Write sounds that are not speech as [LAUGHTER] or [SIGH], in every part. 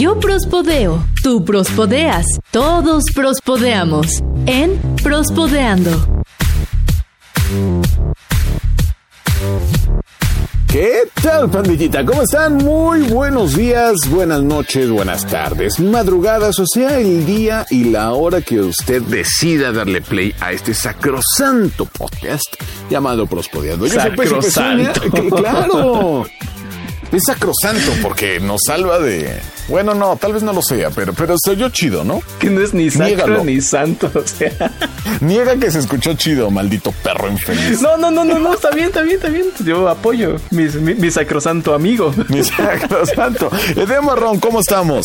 Yo prospodeo, tú prospodeas, todos prospodeamos en Prospodeando. ¿Qué tal, pandillita? ¿Cómo están? Muy buenos días, buenas noches, buenas tardes, madrugadas, o sea, el día y la hora que usted decida darle play a este sacrosanto podcast llamado Prospodeando. Yo soy Pezuña, Sacrosanto. que- Claro. Es sacrosanto porque nos salva de... Bueno, no, tal vez no lo sea, pero, pero soy yo chido, ¿no? Que no es ni sacro Niégalo. ni santo, o sea. [LAUGHS] Niega que se escuchó chido, maldito perro infeliz. No, no, no, no, no, está bien, está bien, está bien. Yo apoyo mi, mi, mi sacrosanto amigo. Mi [LAUGHS] sacrosanto. Edema Marrón, ¿cómo estamos?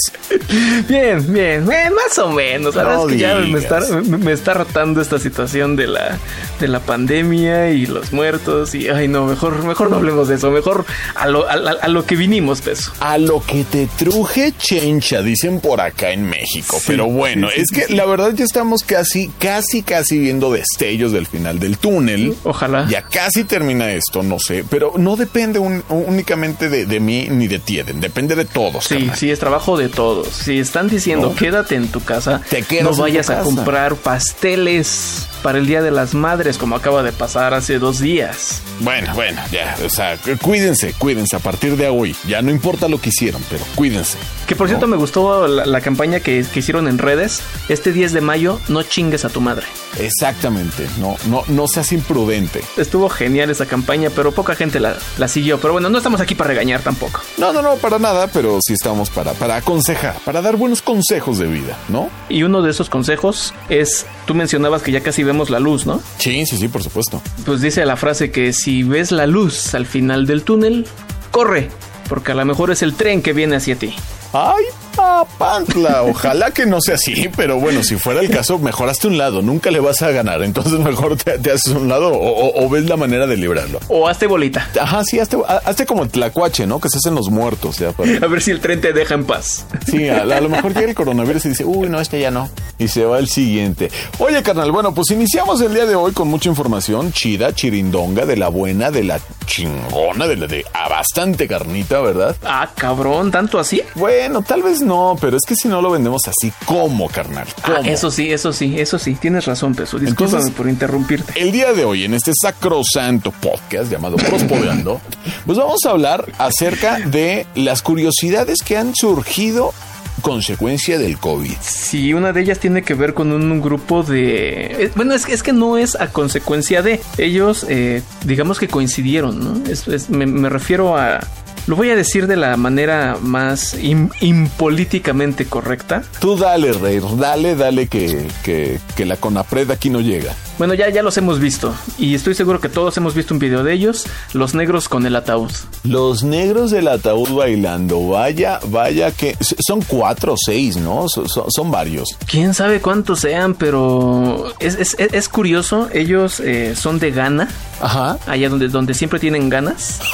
Bien, bien, bien, más o menos. La verdad es que ya me está, me, me está rotando esta situación de la, de la pandemia y los muertos. Y ay, no, mejor, mejor no hablemos de eso. Mejor a lo, a, a- a lo que vinimos, peso. A lo que te truje chencha, dicen por acá en México. Pero bueno, es que la verdad ya estamos casi, casi, casi viendo destellos del final del túnel. Ojalá. Ya casi termina esto, no sé, pero no depende un- únicamente de, de mí ni de ti, Eden, depende de todos. Sí, carnal. sí, es trabajo de todos. Si están diciendo No. quédate en tu casa, Te quedas no vayas a comprar pasteles para el Día de las Madres, como acaba de pasar hace dos días. Bueno, bueno, ya, o sea, cuídense, cuídense a partir de hoy. Ya no importa lo que hicieron, pero cuídense. Que por cierto me gustó la, la campaña que, que hicieron en redes. Este 10 de mayo, no chingues a tu madre. Exactamente, no, no, no seas imprudente. Estuvo genial esa campaña, pero poca gente la, la siguió. Pero bueno, no estamos aquí para regañar tampoco. No, no, no, para nada, pero sí estamos para, para aconsejar, para dar buenos consejos de vida, ¿no? Y uno de esos consejos es, tú mencionabas que ya casi vemos la luz, ¿no? Sí, sí, sí, por supuesto. Pues dice la frase que si ves la luz al final del túnel, corre, porque a lo mejor es el tren que viene hacia ti. Ay, papantla, ojalá que no sea así, pero bueno, si fuera el caso, mejoraste un lado, nunca le vas a ganar, entonces mejor te, te haces un lado o, o- o ves la manera de librarlo. O hazte bolita. Ajá, sí, hazte, hazte como el tlacuache, ¿no? Que se hacen los muertos, ya. para- A ver si el tren te deja en paz. Sí, a, a lo mejor llega el coronavirus y dice, uy, no, este ya no. Y se va el siguiente. Oye, carnal, bueno, pues iniciamos el día de hoy con mucha información chida, chirindonga, de la buena, de la chingona, de la de a bastante carnita, ¿verdad? Ah, cabrón, ¿tanto así? Bueno, tal vez no, pero es que si no lo vendemos así, ¿cómo, carnal? ¿Cómo? Ah, eso sí, eso sí, eso sí, tienes razón, Peso. Discúlpame Entonces- por interrumpirte. El día de hoy, en este sacrosanto podcast llamado Prospodeando, pues vamos a hablar acerca de las curiosidades que han surgido consecuencia del COVID. Sí, una de ellas tiene que ver con un, grupo de... eh, bueno, es, que- es que no es a consecuencia de... Ellos, eh, digamos que coincidieron, ¿no? Es- es- me, me refiero a... Lo voy a decir de la manera más im- impolíticamente correcta. Tú dale, Rey, dale, dale que, que, que la Conapred aquí no llega. Bueno, ya, ya los hemos visto. Y estoy seguro que todos hemos visto un video de ellos. Los negros con el ataúd. Los negros del ataúd bailando, vaya, vaya que... Son cuatro o seis, ¿no? So- so- son varios. Quién sabe cuántos sean, pero es, es- es- es curioso. Ellos eh, son de Ghana, Ajá. allá donde, donde siempre tienen ganas. [LAUGHS]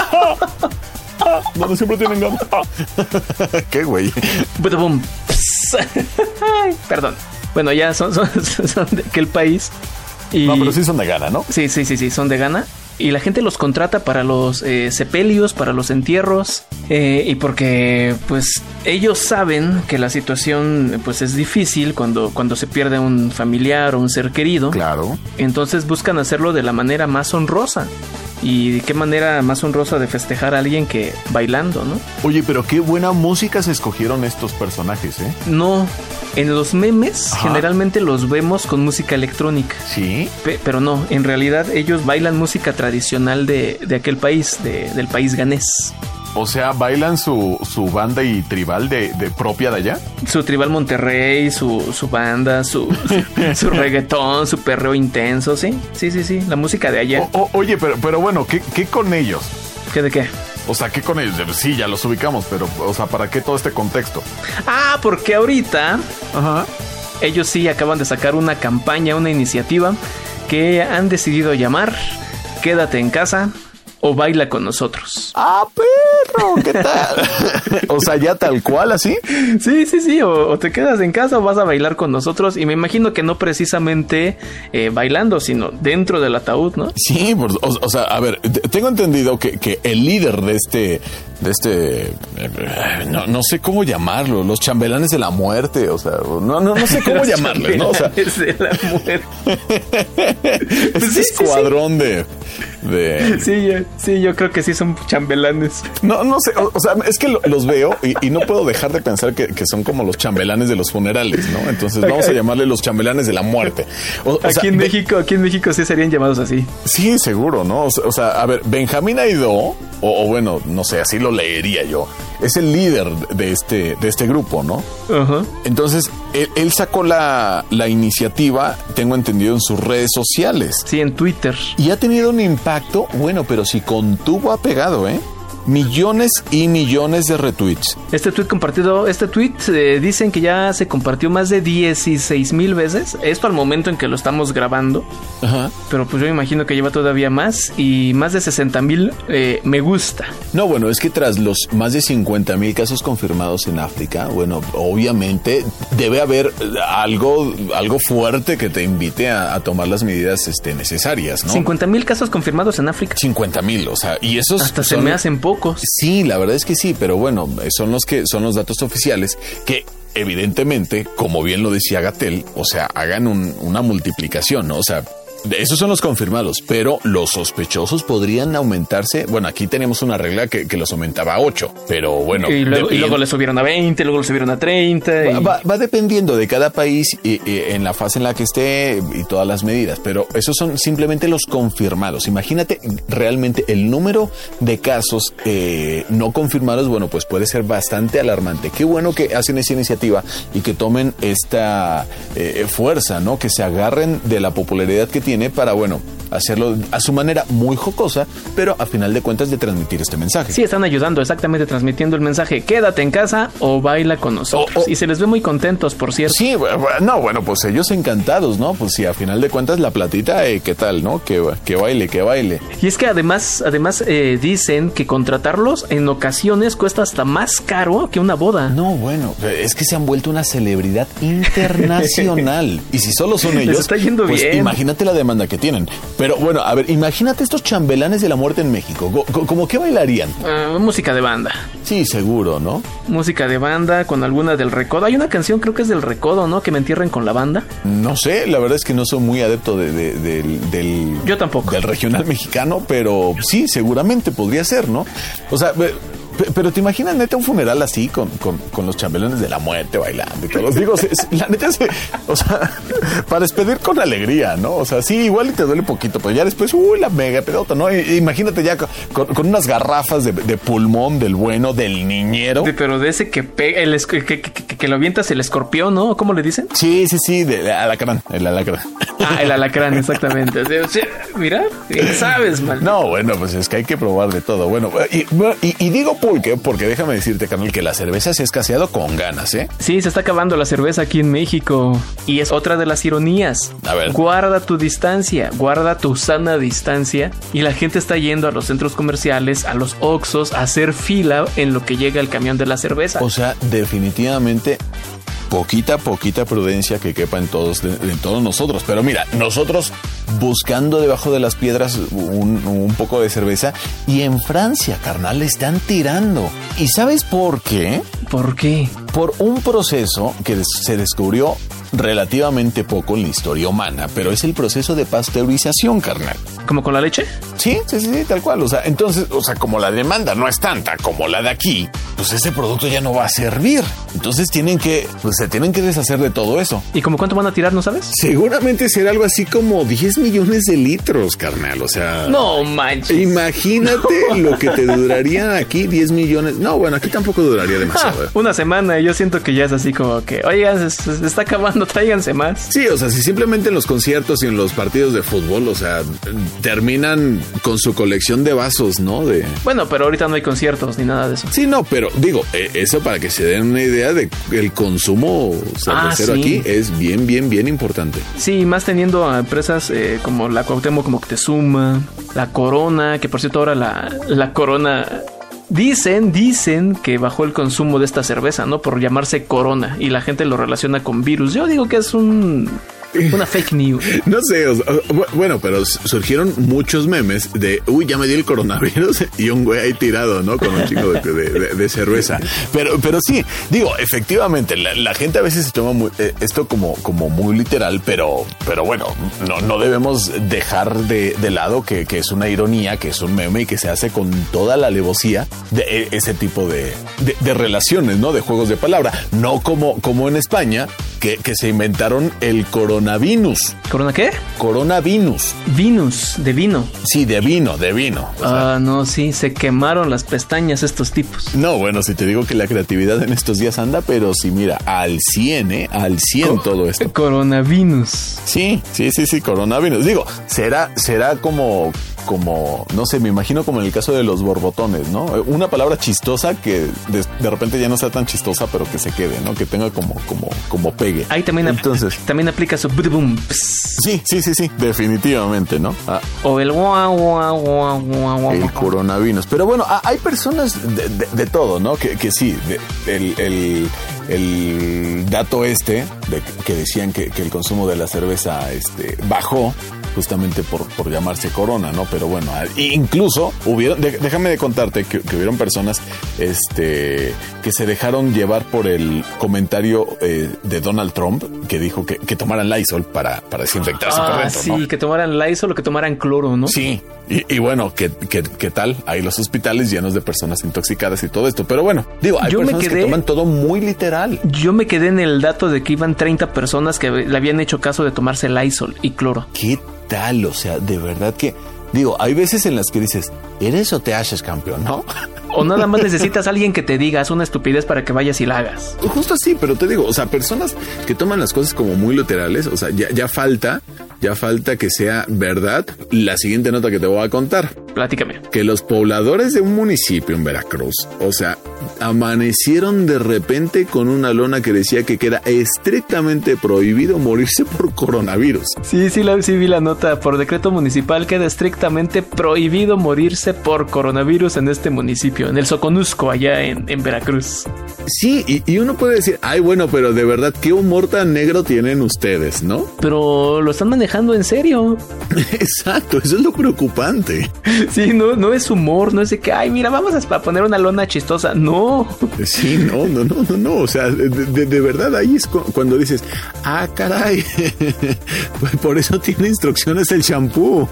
[LAUGHS] Donde siempre tienen ganas. [LAUGHS] Qué güey. Perdón. Bueno, ya son, son, [LAUGHS] son de aquel país. Y No, pero sí son de gana, ¿no? sí, sí, sí, sí, son de Ghana. Y la gente los contrata para los eh, sepelios, para los entierros. eh, y porque, pues, ellos saben que la situación, pues, es difícil cuando, cuando se pierde un familiar o un ser querido. Claro. Entonces buscan hacerlo de la manera más honrosa. Y qué manera más honrosa de festejar a alguien que bailando, ¿no? Oye, pero qué buena música se escogieron estos personajes, ¿eh? No, en los memes Ajá. generalmente los vemos con música electrónica. Sí. Pe- pero no, en realidad ellos bailan música tradicional de, de aquel país, de- del país ganés. O sea, bailan su, su banda y tribal de, de propia de allá. Su tribal Monterrey, su, su banda, su, su, [LAUGHS] su reggaetón, su perreo intenso, ¿sí? Sí, sí, sí, la música de allá. O- o- oye, pero, pero bueno, ¿qué, ¿qué con ellos? ¿Qué de qué? O sea, ¿qué con ellos? Sí, ya los ubicamos, pero, o sea, ¿para qué todo este contexto? Ah, porque ahorita Ajá. ellos sí acaban de sacar una campaña, una iniciativa que han decidido llamar Quédate en casa o baila con nosotros. ¡Ah, perro, ¿qué tal? o sea, ya tal cual, así. Sí, sí, sí, o, te quedas en casa o vas a bailar con nosotros y me imagino que no precisamente eh, bailando, sino dentro del ataúd, ¿no? Sí, o, sea, a ver, tengo entendido que, que el líder de este de este, eh, no, no, sé cómo llamarlo, los chambelanes de la muerte, o sea, no, no, no sé [LAUGHS] cómo llamarlo, ¿no? O sea, de la muerte. [LAUGHS] Ese escuadrón de, de... Sí, yo, sí, yo creo que sí son chambelanes. No, no sé, o, sea, es que los veo y, no puedo dejar de pensar que, son como los chambelanes de los funerales, ¿no? Entonces vamos a llamarle los chambelanes de la muerte. aquí en México, aquí en México sí serían llamados así. Sí, seguro, ¿no? O sea, a ver, Benjamín Aidó, o, o bueno, no sé, así lo leería yo. Es el líder de este, de este grupo, ¿no? Entonces, él, sacó la, la, iniciativa, tengo entendido, en sus redes sociales. Sí, en Twitter. Y ha tenido un impacto, bueno, pero si contuvo ha pegado, ¿eh? Millones y millones de retweets. Este tweet compartido, este tweet eh, dicen que ya se compartió más de 16 mil veces. Esto al momento en que lo estamos grabando. Ajá. Pero pues yo imagino que lleva todavía más y más de 60 mil eh, me gusta. No, bueno, es que tras los más de 50 mil casos confirmados en África, bueno, obviamente debe haber algo, algo fuerte que te invite a, tomar las medidas este, necesarias, ¿no? 50 mil casos confirmados en África. 50 mil, o sea, y esos hasta se me hacen Sí, la verdad es que sí, pero bueno, son los que son los datos oficiales que evidentemente, como bien lo decía Gatel, o sea, hagan una multiplicación, ¿no? O sea, esos son los confirmados, pero los sospechosos podrían aumentarse. Bueno, aquí tenemos una regla que, los aumentaba a 8, pero bueno. Y luego, le subieron a 20, luego le subieron a 30. Va, dependiendo de cada país y, en la fase en la que esté y todas las medidas, pero esos son simplemente los confirmados. Imagínate realmente el número de casos eh, no confirmados, bueno, pues puede ser bastante alarmante. Qué bueno que hacen esa iniciativa y que tomen esta eh, fuerza, ¿no? Que se agarren de la popularidad que tienen tiene para, bueno, hacerlo a su manera muy jocosa, pero a final de cuentas de transmitir este mensaje. Sí, están ayudando exactamente transmitiendo el mensaje, quédate en casa o baila con nosotros. y se les ve muy contentos, por cierto. Sí, no, bueno, pues ellos encantados, ¿no? Pues sí, a final de cuentas la platita, eh, ¿qué tal, no? Que, que baile, que baile. Y es que además, además eh, dicen que contratarlos en ocasiones cuesta hasta más caro que una boda. No, bueno, es que se han vuelto una celebridad internacional. [LAUGHS] y si solo son ellos, está yendo pues bien. imagínate la demanda que tienen. Pero bueno, a ver, imagínate estos chambelanes de la muerte en México. ¿Cómo qué bailarían? Ah, música de banda. Sí, seguro, ¿no? Música de banda con alguna del recodo. Hay una canción, creo que es del recodo, ¿no? Que me entierren con la banda. No sé, la verdad es que no soy muy adepto del... Yo tampoco. Del regional mexicano, pero sí, seguramente podría ser, ¿no? O sea, pero te imaginas neta un funeral así con, con, los chambelanes de la muerte bailando y todos. Digo, la neta es, o sea, [LAUGHS] para despedir con alegría, ¿no? O sea, sí, igual y te duele poquito, pero ya después, uy, la mega pedota, ¿no? imagínate ya con, unas garrafas de, pulmón del bueno, del niñero. pero de ese que pega, el, que, que, que, lo avientas el escorpión, ¿no? ¿Cómo le dicen? Sí, sí, sí, de, alacrán, el alacrán. [LAUGHS] Ah, el alacrán, exactamente. mira, sabes, mal. No, bueno, pues es que hay que probar de todo. Bueno, y, y, y digo, ¿Por qué? Porque déjame decirte, Carnal, que la cerveza se ha escaseado con ganas, ¿eh? Sí, se está acabando la cerveza aquí en México. Y es otra de las ironías. A ver. Guarda tu distancia, guarda tu sana distancia. Y la gente está yendo a los centros comerciales, a los Oxos, a hacer fila en lo que llega el camión de la cerveza. O sea, definitivamente poquita, poquita prudencia que quepa en todos, en todos nosotros. Pero mira, nosotros buscando debajo de las piedras un, poco de cerveza y en Francia, carnal, le están tirando. ¿Y sabes por qué? ¿Por qué? Por un proceso que se descubrió relativamente poco en la historia humana, pero es el proceso de pasteurización, carnal. ¿Como con la leche? Sí, sí, sí, tal cual. O sea, entonces, o sea, como la demanda no es tanta como la de aquí, pues ese producto ya no va a servir. Entonces tienen que, pues se tienen que deshacer de todo eso. ¿Y como cuánto van a tirar, no sabes? Seguramente será algo así como 10 millones de litros, carnal. O sea, no manches. Imagínate lo que te duraría aquí 10 millones. No, bueno, aquí tampoco duraría [LAUGHS] demasiado. una semana. Yo siento que ya es así como que, oigan, se está acabando [LAUGHS] tráiganse más. Sí, o sea, si simplemente en los conciertos y en los partidos de fútbol, o sea, terminan con su colección de vasos, ¿no? De... Bueno, pero ahorita no hay conciertos ni nada de eso. Sí, no, pero digo, eh, eso para que se den una idea de el consumo cervecero ah, aquí es bien, bien, bien importante. Sí, más teniendo a empresas eh, como la Cuauhtémoc Moctezuma, la Corona, que por cierto ahora la, la Corona Dicen, dicen que bajó el consumo de esta cerveza, ¿no? Por llamarse Corona y la gente lo relaciona con virus. Yo digo que es un [LAUGHS] una fake news. No sé, bueno, pero surgieron muchos memes de, uy, ya me dio el coronavirus [LAUGHS] y un güey ahí tirado, ¿no? Con un chico de, cerveza. Pero, pero sí, digo, efectivamente, la, gente a veces se toma eh, esto como, como muy literal, pero, pero bueno, no, no debemos dejar de, lado que, que, es una ironía, que es un meme y que se hace con toda la alevosía de e, ese tipo de, de, relaciones, ¿no? De juegos de palabra. No como, como en España, que, que se inventaron el coronavirus coronavirus. ¿Corona qué? Coronavirus. Vinus, de vino. Sí, de vino, de vino. ah, no, sí, se quemaron las pestañas estos tipos. No, bueno, si te digo que la creatividad en estos días anda, pero sí, mira, al 100, ¿eh? Al 100 todo esto. Coronavirus. Sí, sí, sí, sí, coronavirus. Digo, será, será como como, no sé, me imagino como en el caso de los borbotones, ¿no? Una palabra chistosa que de, repente ya no sea tan chistosa, pero que se quede, ¿no? Que tenga como, como, como pegue. Ahí también, Entonces, [LAUGHS] también aplica su boom. Sí, sí, sí, sí, definitivamente, ¿no? Ah. O el guau, guau, guau, guau, El coronavirus. Pero bueno, hay personas de, todo, ¿no? Que, que sí, el, el, el, dato este de que decían que, que el consumo de la cerveza este, bajó justamente por, por llamarse Corona, ¿no? Pero bueno, incluso hubieron, déjame de contarte que, hubieron personas este, que se dejaron llevar por el comentario eh, de Donald Trump que dijo que, que tomaran Lysol para, para desinfectarse ah, Sí, que tomaran Lysol o que tomaran cloro, ¿no? Sí, y, bueno, ¿qué, ¿qué, qué, tal? Hay los hospitales llenos de personas intoxicadas y todo esto. Pero bueno, digo, hay personas que toman todo muy literal. Yo me quedé en el dato de que iban 30 personas que le habían hecho caso de tomarse Lysol y cloro. ¿Qué O sea, de verdad que, digo, hay veces en las que dices, ¿eres o te haces campeón, no? O nada más necesitas a alguien que te diga, haz una estupidez para que vayas y la hagas. Justo así, pero te digo, o sea, personas que toman las cosas como muy literales, o sea, ya, ya falta ya falta que sea verdad la siguiente nota que te voy a contar. Platícame. Que los pobladores de un municipio en Veracruz, o sea, amanecieron de repente con una lona que decía que queda estrictamente prohibido morirse por coronavirus. Sí, sí, la, sí vi la nota. Por decreto municipal queda estrictamente prohibido morirse por coronavirus en este municipio, en el Soconusco, allá en, Veracruz. Sí, y, y, uno puede decir, ay, bueno, pero de verdad, qué humor tan negro tienen ustedes, ¿no? Pero lo están manejando en serio. [LAUGHS] Exacto, eso es lo preocupante. [LAUGHS] Sí, no, no es humor, no es de que, ay, mira, vamos a poner una lona chistosa. No. [LAUGHS] Sí, no, no, no, no, no. O sea, de, verdad ahí es cuando dices, ah, caray, por eso tiene instrucciones el shampoo.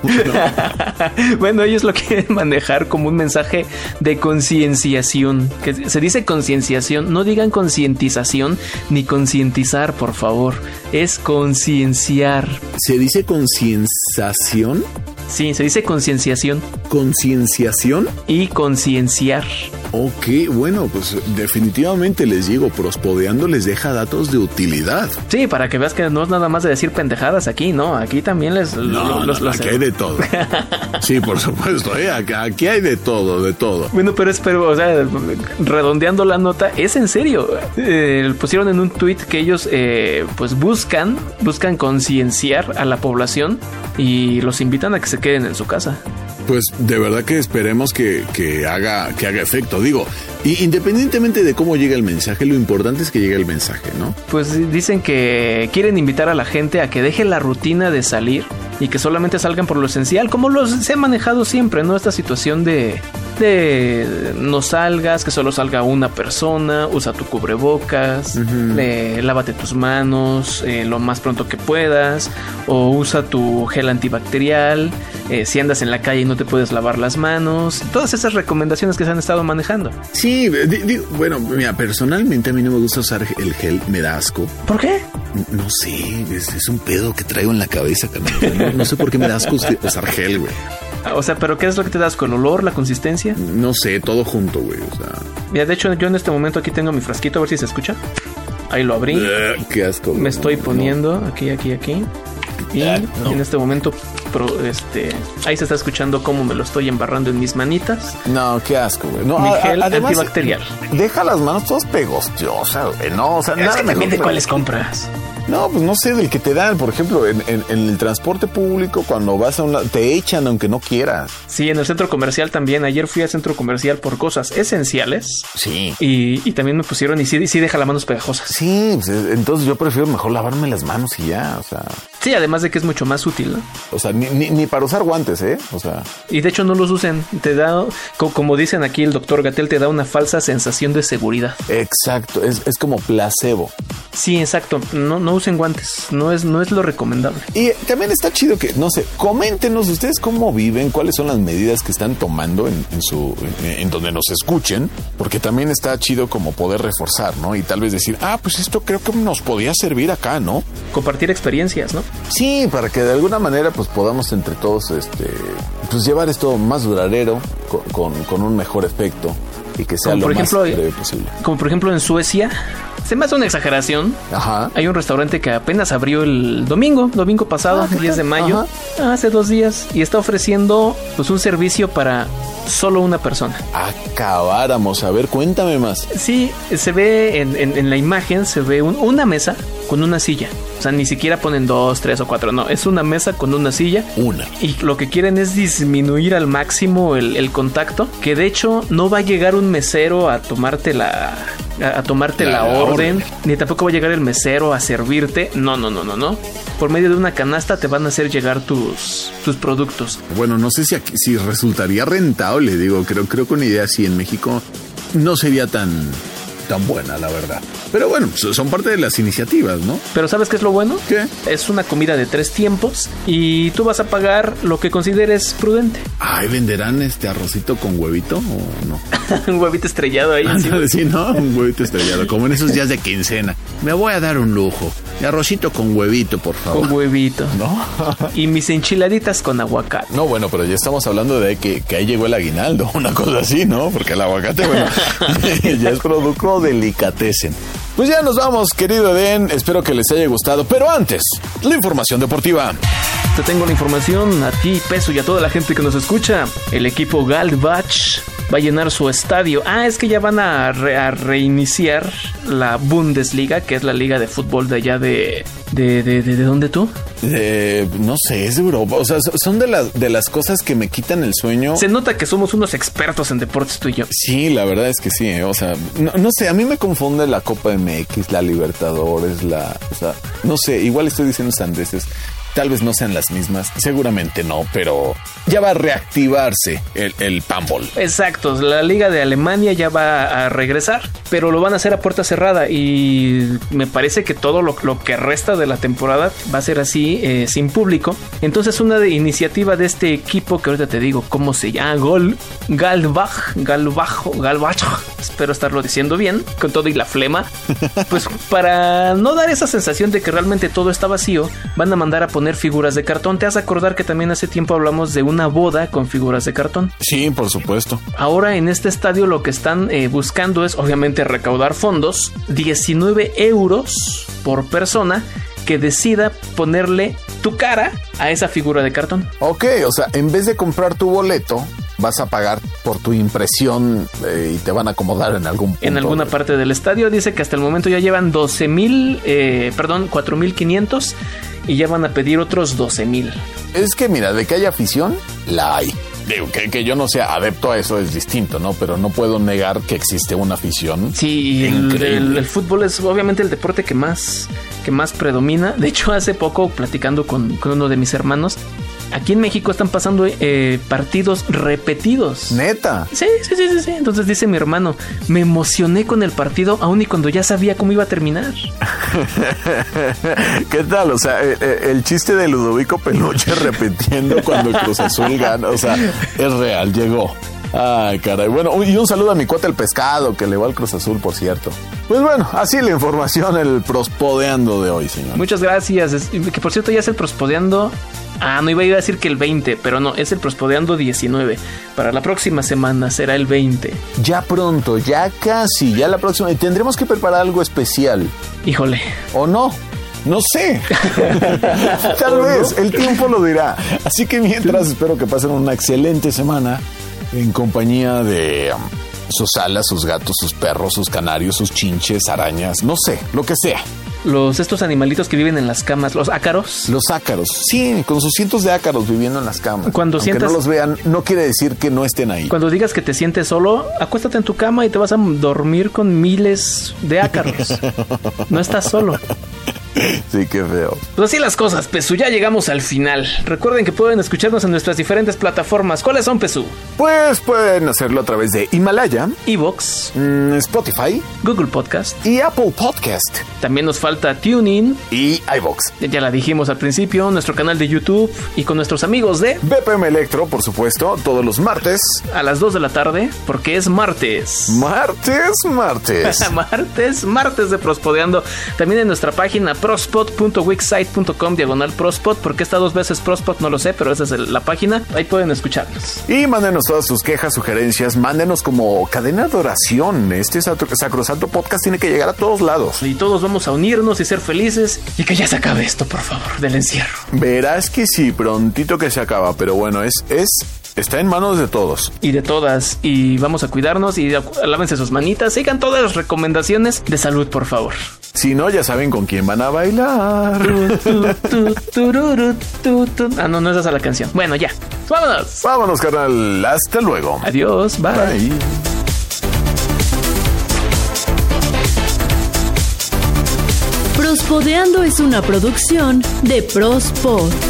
bueno, ellos lo quieren manejar como un mensaje de concienciación. Que se dice concienciación, no digan concientización ni concientizar, por favor. Es concienciar. Se dice dice concienciación? Sí, se dice concienciación. ¿Concienciación? Y concienciar. Ok, bueno, pues definitivamente les digo, prospodeando les deja datos de utilidad. Sí, para que veas que no es nada más de decir pendejadas aquí, ¿no? Aquí también les... No, los, aquí hay de todo. [LAUGHS] sí, por supuesto, ¿eh? aquí, hay de todo, de todo. Bueno, pero espero, o sea, redondeando la nota, es en serio. Eh, pusieron en un tweet que ellos, eh, pues buscan, buscan concienciar a la población y los invitan a que se queden en su casa pues de verdad que esperemos que, haga, que haga efecto. Digo, independientemente de cómo llega el mensaje, lo importante es que llegue el mensaje, ¿no? Pues dicen que quieren invitar a la gente a que deje la rutina de salir y que solamente salgan por lo esencial, como los se ha manejado siempre, ¿no? Esta situación de de no salgas, que solo salga una persona, usa tu cubrebocas, lávate tus manos eh, lo más pronto que puedas, o usa tu gel antibacterial, eh, si andas en la calle y no te puedes lavar las manos, todas esas recomendaciones que se han estado manejando. Sí, bueno, mira, personalmente a mí no me gusta usar el gel, me da asco. ¿Por qué? No, sé, es, un pedo que traigo en la cabeza, no, no sé por qué me da asco usar gel, güey. [LAUGHS] O sea, pero ¿qué es lo que te das? ¿Con olor, la consistencia? No sé, todo junto, güey. O sea. Mira, de hecho, yo en este momento aquí tengo mi frasquito, a ver si se escucha. Ahí lo abrí. Eh, qué asco. Me estoy poniendo aquí, aquí, aquí. Y en este momento, este, ahí se está escuchando cómo me lo estoy embarrando en mis manitas. No, qué asco, güey. No, Mi gel antibacterial. Deja las manos todas pegostosas, güey. No, o sea, es que también de cuáles compras. No, pues no sé, del que te dan, por ejemplo, en, en- en el transporte público, cuando vas a una... te echan aunque no quieras. Sí, en el centro comercial también. Ayer fui al centro comercial por cosas esenciales. Sí. Y, y también me pusieron, y sí, sí deja las manos pegajosas. Sí, pues, eh, entonces yo prefiero mejor lavarme las manos y ya, o sea... Sí, además de que es mucho más útil, ¿no? O sea, ni, ni, ni para usar guantes, ¿eh? O sea... Y de hecho no los usen. Te da, co- como dicen aquí el doctor Gatel, te da una falsa sensación de seguridad. Exacto, es, es como placebo. Sí, exacto. No, no usen guantes. No es, no es lo recomendable. Y también está chido que, no sé, coméntenos ustedes cómo viven, cuáles son las medidas que están tomando en, en su, en, en donde nos escuchen, porque también está chido como poder reforzar, ¿no? Y tal vez decir, ah, pues esto creo que nos podía servir acá, ¿no? Compartir experiencias, ¿no? Sí, para que de alguna manera pues podamos entre todos, este, pues llevar esto más duradero, con, con, con un mejor efecto y que sea Como lo por ejemplo, más breve posible. Como por ejemplo en Suecia. Se me hace una exageración. Ajá. Hay un restaurante que apenas abrió el domingo, domingo pasado, Ah, ¿qué 10 de tal? mayo, hace dos días, y está ofreciendo pues un servicio para solo una persona. Acabáramos, a ver, cuéntame más. Sí, se ve en, en- en la imagen, se ve un- una mesa con una silla. O sea, ni siquiera ponen dos, tres o cuatro, no, es una mesa con una silla. Una. Y lo que quieren es disminuir al máximo el, el contacto. Que de hecho no va a llegar un mesero a tomarte la. A, a tomarte La- la, la orden, orden. ni tampoco va a llegar el mesero a servirte. No, no, no, no, no. Por medio de una canasta te van a hacer llegar tus, tus productos. Bueno, no sé si, aquí- si resultaría rentable, digo, creo, creo que una idea así en México no sería tan, tan buena, la verdad. Pero bueno, so- son parte de las iniciativas, ¿no? Pero ¿sabes qué es lo bueno? ¿Qué? Es una comida de tres tiempos y tú vas a pagar lo que consideres prudente. Ay, ¿venderán este arrocito con huevito o no? [LAUGHS] un huevito estrellado ahí. Ándale, sí, ¿no? Un huevito estrellado, como en esos días de quincena. Me voy a dar un lujo. Arrocito con huevito, por favor. Con huevito. ¿No? Y mis enchiladitas con aguacate. No, bueno, pero ya estamos hablando de que, que ahí llegó el aguinaldo, [LAUGHS] una cosa así, ¿no? Porque el aguacate, bueno, [LAUGHS] ya es producto delicatessen. Pues ya nos vamos, querido Eden. Espero que les haya gustado. Pero antes, la información deportiva. Te tengo la información a ti, Peso, y a toda la gente que nos escucha. El equipo Galdbach va a llenar su estadio. Ah, es que ya van a, re- a reiniciar la Bundesliga, que es la liga de fútbol de allá de... ¿De, de, de, de dónde tú? Eh, no sé, es de Europa. O sea, so- son de las, de las cosas que me quitan el sueño. Se nota que somos unos expertos en deportes tú y yo. Sí, la verdad es que sí. eh, O sea, no, no sé, a mí me confunde la Copa MX, la Libertadores, la. O sea, no sé, igual estoy diciendo sandeces. Tal vez no sean las mismas, seguramente no, pero ya va a reactivarse el, el Pambol. Exacto, la liga de Alemania ya va a regresar, pero lo van a hacer a puerta cerrada y me parece que todo lo, lo que resta de la temporada va a ser así, eh, sin público. Entonces una de, iniciativa de este equipo que ahorita te digo cómo se llama, Gol, Galbach, Galbach, Galbach, [LAUGHS] espero estarlo diciendo bien, con todo y la flema, [LAUGHS] pues para no dar esa sensación de que realmente todo está vacío, van a mandar a poner figuras de cartón. Te has acordar que también hace tiempo hablamos de una boda con figuras de cartón. Sí, por supuesto. Ahora en este estadio lo que están eh, buscando es obviamente recaudar fondos, 19 euros por persona que decida ponerle tu cara a esa figura de cartón. Ok, o sea, en vez de comprar tu boleto, vas a pagar por tu impresión eh, y te van a acomodar en algún punto. En alguna parte del estadio dice que hasta el momento ya llevan 12 mil, eh, perdón, 4 mil 500 y ya van a pedir otros 12 mil. Es que mira, de que hay afición, la hay. Digo, que, que yo no sea adepto a eso es distinto, ¿no? Pero no puedo negar que existe una afición. Sí, el- el fútbol es obviamente el deporte que más, que más predomina. De hecho, hace poco, platicando con, con uno de mis hermanos, aquí en México están pasando eh, partidos repetidos. Neta. Sí, sí, sí, sí, sí. Entonces dice mi hermano, me emocioné con el partido, aun y cuando ya sabía cómo iba a terminar. [LAUGHS] ¿Qué tal? O sea, el, el chiste de Ludovico Peluche [LAUGHS] repitiendo cuando el Cruz Azul gana, o sea, es real, llegó. Ay, caray. Bueno, y un saludo a mi cuate el pescado, que le va al Cruz Azul, por cierto. Pues bueno, así la información, el prospodeando de hoy, señor. Muchas gracias. Que por cierto ya es el prospodeando. Ah, no iba a ir a decir que el 20, pero no, es el prospodeando 19. Para la próxima semana será el 20. Ya pronto, ya casi, ya la próxima. Y tendremos que preparar algo especial. Híjole. ¿O no? No sé. [LAUGHS] Tal vez, el tiempo lo dirá. Así que mientras espero que pasen una excelente semana en compañía de um, sus alas, sus gatos, sus perros, sus canarios, sus chinches, arañas, no sé, lo que sea. Los estos animalitos que viven en las camas, los ácaros. Los ácaros. Sí, con sus cientos de ácaros viviendo en las camas. Cuando Aunque sientas- no los vean, no quiere decir que no estén ahí. Cuando digas que te sientes solo, acuéstate en tu cama y te vas a dormir con miles de ácaros. [LAUGHS] No estás solo. [LAUGHS] Sí, qué feo. Pues así las cosas, Pesú. Ya llegamos al final. Recuerden que pueden escucharnos en nuestras diferentes plataformas. ¿Cuáles son, Pesú? Pues pueden hacerlo a través de Himalaya, Evox, mm, Spotify Google Podcast. y Apple Podcast También nos falta TuneIn. y iVox. Ya la dijimos al principio, nuestro canal de YouTube y con nuestros amigos de BPM Electro, por supuesto, todos los martes. a las 2 de la tarde, porque es martes. Martes, martes. [LAUGHS] martes, martes de Prospodeando. También en nuestra página prospot.wixsite.com diagonal prospot. porque está dos veces prospot? No lo sé, pero esa es la página. Ahí pueden escucharnos. Y mándenos todas sus quejas, sugerencias, mándenos como cadena de oración. Este sacro- sacrosanto podcast tiene que llegar a todos lados. Y todos vamos a unirnos y ser felices. Y que ya se acabe esto, por favor, del encierro. Verás que sí, prontito que se acaba, pero bueno, es, es, está en manos de todos. Y de todas. Y vamos a cuidarnos y lávense sus manitas. Sigan todas las recomendaciones de salud, por favor. Si no, ya saben con quién van a bailar. Tu, tu, tururu, tu, tu. Ah, no, no es esa la canción. Bueno, ya. Vámonos. Vámonos, carnal. Hasta luego. Adiós. Bye. Bye. Prospodeando es una producción de Prospod.